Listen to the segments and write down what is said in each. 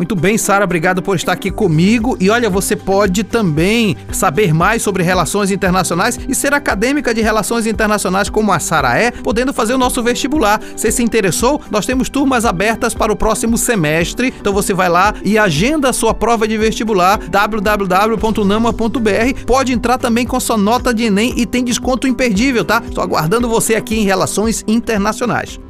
Muito bem, Sara, obrigado por estar aqui comigo. E olha, você pode também saber mais sobre relações internacionais e ser acadêmica de relações internacionais como a Sara é, podendo fazer o nosso vestibular. Você se interessou? Nós temos turmas abertas para o próximo semestre. Então você vai lá e agenda a sua prova de vestibular www.nama.br. Pode entrar também com sua nota de ENEM e tem desconto imperdível, tá? Estou aguardando você aqui em Relações Internacionais.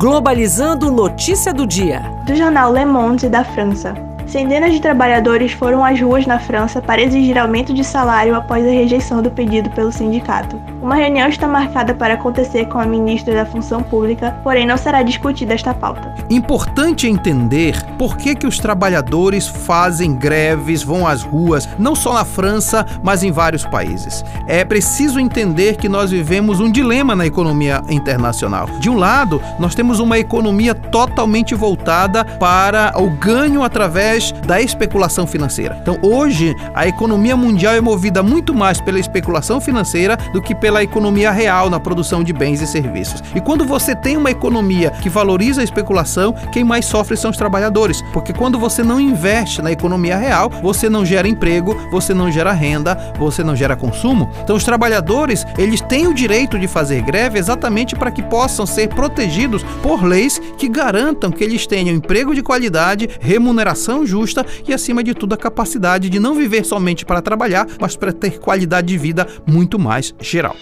Globalizando notícia do dia. Do jornal Le Monde da França. Centenas de trabalhadores foram às ruas na França para exigir aumento de salário após a rejeição do pedido pelo sindicato. Uma reunião está marcada para acontecer com a ministra da Função Pública, porém não será discutida esta pauta. Importante entender por que, que os trabalhadores fazem greves, vão às ruas, não só na França, mas em vários países. É preciso entender que nós vivemos um dilema na economia internacional. De um lado, nós temos uma economia totalmente voltada para o ganho através através da especulação financeira. Então, hoje, a economia mundial é movida muito mais pela especulação financeira do que pela economia real na produção de bens e serviços. E quando você tem uma economia que valoriza a especulação, quem mais sofre são os trabalhadores, porque quando você não investe na economia real, você não gera emprego, você não gera renda, você não gera consumo. Então, os trabalhadores, eles têm o direito de fazer greve exatamente para que possam ser protegidos por leis que garantam que eles tenham emprego de qualidade, remuneração justa e, acima de tudo, a capacidade de não viver somente para trabalhar, mas para ter qualidade de vida muito mais geral.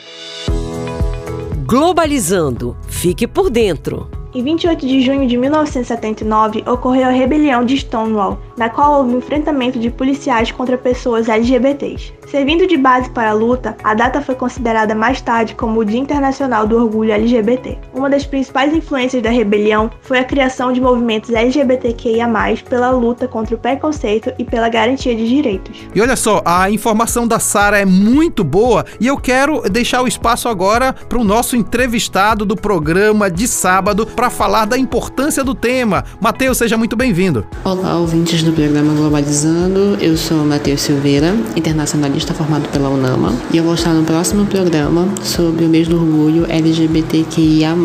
Globalizando. Fique por dentro. Em 28 de junho de 1979, ocorreu a rebelião de Stonewall, na qual houve enfrentamento de policiais contra pessoas LGBTs. Servindo de base para a luta, a data foi considerada mais tarde como o Dia Internacional do Orgulho LGBT. Uma das principais influências da rebelião foi a criação de movimentos LGBTQIA+, pela luta contra o preconceito e pela garantia de direitos. E olha só, a informação da Sara é muito boa e eu quero deixar o espaço agora para o nosso entrevistado do programa de sábado para falar da importância do tema. Matheus, seja muito bem-vindo. Olá, ouvintes do programa Globalizando. Eu sou Matheus Silveira, internacionalista formado pela UNAMA, e eu vou estar no próximo programa sobre o mês do orgulho LGBTQIA+.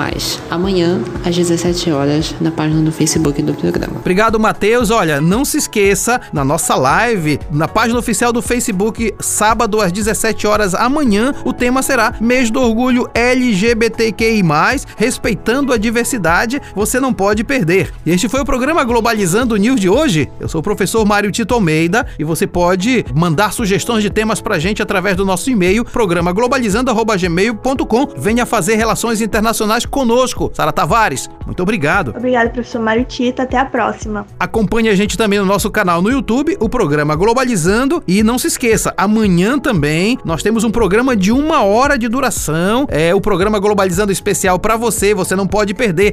Amanhã, às 17 horas, na página do Facebook do programa. Obrigado, Matheus. Olha, não se esqueça, na nossa live, na página oficial do Facebook, sábado às 17 horas amanhã, o tema será Mês do Orgulho LGBTQI+, respeitando a diversidade você não pode perder. E este foi o programa Globalizando News de hoje. Eu sou o professor Mário Tito Almeida e você pode mandar sugestões de temas pra gente através do nosso e-mail, programa globalizando@gmail.com. Venha fazer relações internacionais conosco. Sara Tavares, muito obrigado. Obrigado, professor Mário Tito. Até a próxima. Acompanhe a gente também no nosso canal no YouTube, o programa Globalizando. E não se esqueça, amanhã também nós temos um programa de uma hora de duração. É o programa Globalizando especial para você. Você não pode perder